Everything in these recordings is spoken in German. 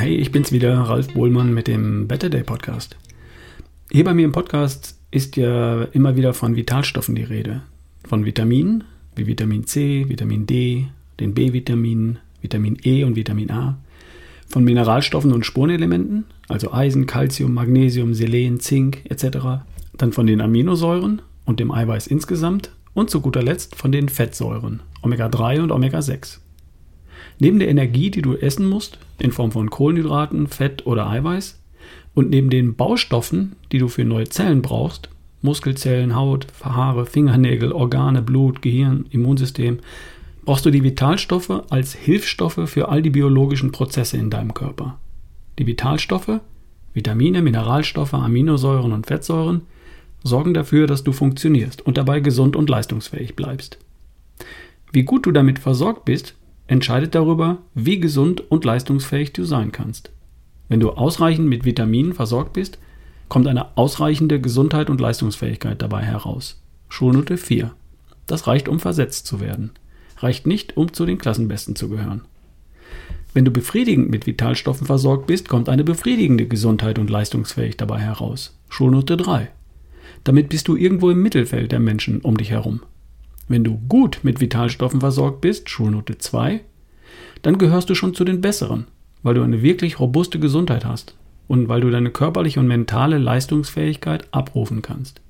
ich bin's wieder, Ralf Bohlmann mit dem Better Day Podcast. Hier bei mir im Podcast ist ja immer wieder von Vitalstoffen die Rede. Von Vitaminen wie Vitamin C, Vitamin D, den B-Vitaminen, Vitamin E und Vitamin A. Von Mineralstoffen und Spurenelementen, also Eisen, Calcium, Magnesium, Selen, Zink etc. Dann von den Aminosäuren und dem Eiweiß insgesamt und zu guter Letzt von den Fettsäuren, Omega-3 und Omega-6. Neben der Energie, die du essen musst, in Form von Kohlenhydraten, Fett oder Eiweiß, und neben den Baustoffen, die du für neue Zellen brauchst, Muskelzellen, Haut, Haare, Fingernägel, Organe, Blut, Gehirn, Immunsystem, brauchst du die Vitalstoffe als Hilfsstoffe für all die biologischen Prozesse in deinem Körper. Die Vitalstoffe, Vitamine, Mineralstoffe, Aminosäuren und Fettsäuren, sorgen dafür, dass du funktionierst und dabei gesund und leistungsfähig bleibst. Wie gut du damit versorgt bist, entscheidet darüber, wie gesund und leistungsfähig du sein kannst. Wenn du ausreichend mit Vitaminen versorgt bist, kommt eine ausreichende Gesundheit und Leistungsfähigkeit dabei heraus. Schulnote 4. Das reicht, um versetzt zu werden. Reicht nicht, um zu den Klassenbesten zu gehören. Wenn du befriedigend mit Vitalstoffen versorgt bist, kommt eine befriedigende Gesundheit und Leistungsfähigkeit dabei heraus. Schulnote 3. Damit bist du irgendwo im Mittelfeld der Menschen um dich herum. Wenn du gut mit Vitalstoffen versorgt bist, Schulnote 2, dann gehörst du schon zu den Besseren, weil du eine wirklich robuste Gesundheit hast und weil du deine körperliche und mentale Leistungsfähigkeit abrufen kannst.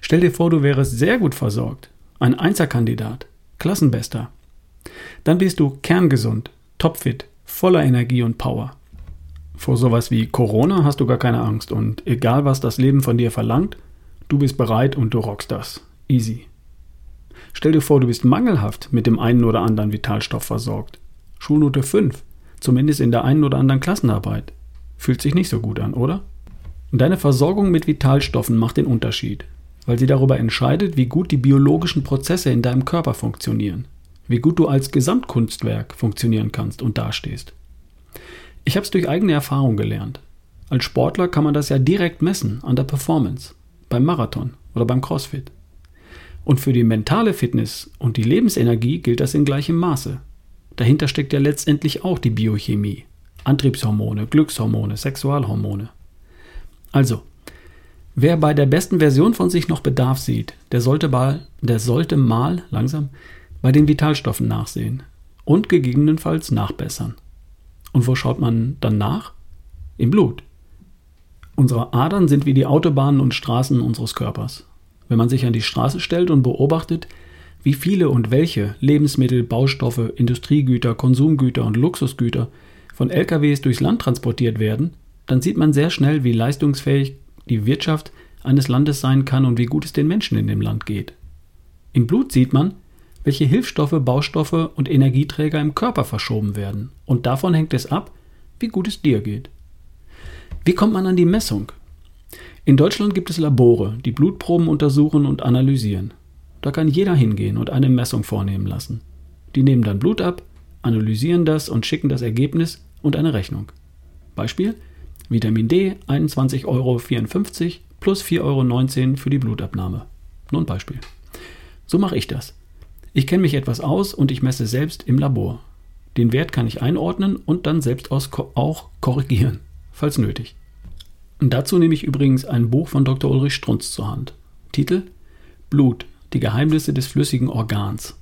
Stell dir vor, du wärst sehr gut versorgt, ein Einserkandidat, Klassenbester. Dann bist du kerngesund, topfit, voller Energie und Power. Vor sowas wie Corona hast du gar keine Angst und egal was das Leben von dir verlangt, du bist bereit und du rockst das. Easy. Stell dir vor, du bist mangelhaft mit dem einen oder anderen Vitalstoff versorgt. Schulnote 5, zumindest in der einen oder anderen Klassenarbeit. Fühlt sich nicht so gut an, oder? Deine Versorgung mit Vitalstoffen macht den Unterschied, weil sie darüber entscheidet, wie gut die biologischen Prozesse in deinem Körper funktionieren, wie gut du als Gesamtkunstwerk funktionieren kannst und dastehst. Ich habe es durch eigene Erfahrung gelernt. Als Sportler kann man das ja direkt messen an der Performance, beim Marathon oder beim CrossFit. Und für die mentale Fitness und die Lebensenergie gilt das in gleichem Maße. Dahinter steckt ja letztendlich auch die Biochemie. Antriebshormone, Glückshormone, Sexualhormone. Also, wer bei der besten Version von sich noch Bedarf sieht, der sollte mal, der sollte mal langsam bei den Vitalstoffen nachsehen und gegebenenfalls nachbessern. Und wo schaut man dann nach? Im Blut. Unsere Adern sind wie die Autobahnen und Straßen unseres Körpers. Wenn man sich an die Straße stellt und beobachtet, wie viele und welche Lebensmittel, Baustoffe, Industriegüter, Konsumgüter und Luxusgüter von LKWs durchs Land transportiert werden, dann sieht man sehr schnell, wie leistungsfähig die Wirtschaft eines Landes sein kann und wie gut es den Menschen in dem Land geht. Im Blut sieht man, welche Hilfsstoffe, Baustoffe und Energieträger im Körper verschoben werden, und davon hängt es ab, wie gut es dir geht. Wie kommt man an die Messung? In Deutschland gibt es Labore, die Blutproben untersuchen und analysieren. Da kann jeder hingehen und eine Messung vornehmen lassen. Die nehmen dann Blut ab, analysieren das und schicken das Ergebnis und eine Rechnung. Beispiel: Vitamin D 21,54 Euro plus 4,19 Euro für die Blutabnahme. Nur ein Beispiel. So mache ich das. Ich kenne mich etwas aus und ich messe selbst im Labor. Den Wert kann ich einordnen und dann selbst auch korrigieren, falls nötig. Und dazu nehme ich übrigens ein Buch von Dr. Ulrich Strunz zur Hand. Titel Blut, die Geheimnisse des flüssigen Organs.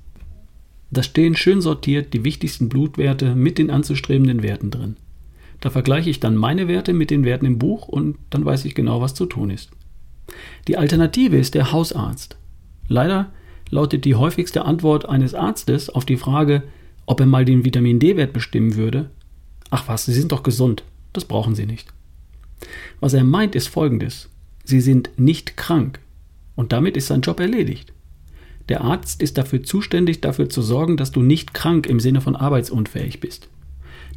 Da stehen schön sortiert die wichtigsten Blutwerte mit den anzustrebenden Werten drin. Da vergleiche ich dann meine Werte mit den Werten im Buch und dann weiß ich genau, was zu tun ist. Die Alternative ist der Hausarzt. Leider lautet die häufigste Antwort eines Arztes auf die Frage, ob er mal den Vitamin D-Wert bestimmen würde. Ach was, Sie sind doch gesund, das brauchen Sie nicht. Was er meint, ist folgendes. Sie sind nicht krank. Und damit ist sein Job erledigt. Der Arzt ist dafür zuständig, dafür zu sorgen, dass du nicht krank im Sinne von arbeitsunfähig bist.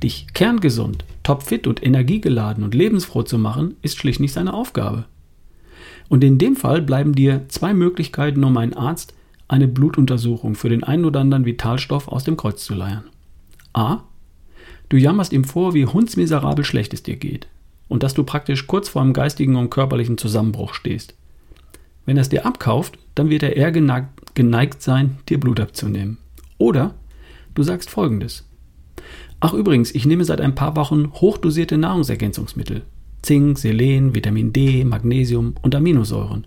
Dich kerngesund, topfit und energiegeladen und lebensfroh zu machen, ist schlicht nicht seine Aufgabe. Und in dem Fall bleiben dir zwei Möglichkeiten, um einen Arzt eine Blutuntersuchung für den einen oder anderen Vitalstoff aus dem Kreuz zu leiern. A. Du jammerst ihm vor, wie hundsmiserabel schlecht es dir geht und dass du praktisch kurz vor einem geistigen und körperlichen Zusammenbruch stehst. Wenn er es dir abkauft, dann wird er eher geneigt sein, dir Blut abzunehmen. Oder du sagst folgendes. Ach übrigens, ich nehme seit ein paar Wochen hochdosierte Nahrungsergänzungsmittel. Zink, Selen, Vitamin D, Magnesium und Aminosäuren.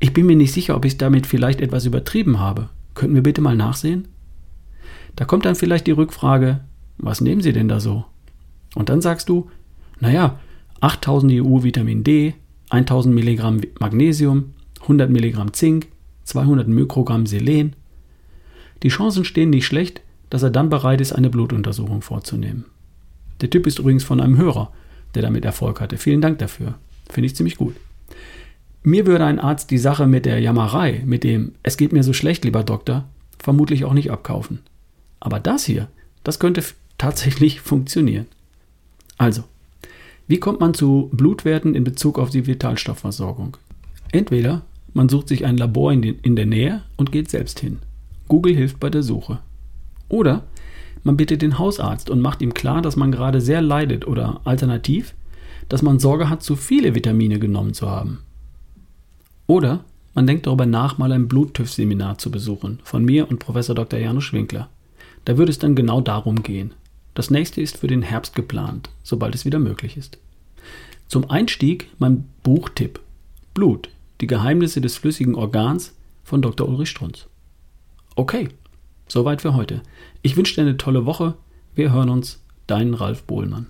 Ich bin mir nicht sicher, ob ich damit vielleicht etwas übertrieben habe. Könnten wir bitte mal nachsehen? Da kommt dann vielleicht die Rückfrage, was nehmen Sie denn da so? Und dann sagst du, naja, 8000 EU Vitamin D, 1000 Milligramm Magnesium, 100 Milligramm Zink, 200 Mikrogramm Selen. Die Chancen stehen nicht schlecht, dass er dann bereit ist, eine Blutuntersuchung vorzunehmen. Der Typ ist übrigens von einem Hörer, der damit Erfolg hatte. Vielen Dank dafür. Finde ich ziemlich gut. Mir würde ein Arzt die Sache mit der Jammerei, mit dem Es geht mir so schlecht, lieber Doktor, vermutlich auch nicht abkaufen. Aber das hier, das könnte tatsächlich funktionieren. Also, wie kommt man zu Blutwerten in Bezug auf die Vitalstoffversorgung? Entweder man sucht sich ein Labor in, den, in der Nähe und geht selbst hin. Google hilft bei der Suche. Oder man bittet den Hausarzt und macht ihm klar, dass man gerade sehr leidet oder alternativ, dass man Sorge hat, zu viele Vitamine genommen zu haben. Oder man denkt darüber nach, mal ein Bluttüff-Seminar zu besuchen, von mir und Professor Dr. Janusz Winkler. Da würde es dann genau darum gehen. Das nächste ist für den Herbst geplant, sobald es wieder möglich ist. Zum Einstieg mein Buchtipp Blut, die Geheimnisse des flüssigen Organs von Dr. Ulrich Strunz. Okay, soweit für heute. Ich wünsche dir eine tolle Woche. Wir hören uns. Dein Ralf Bohlmann.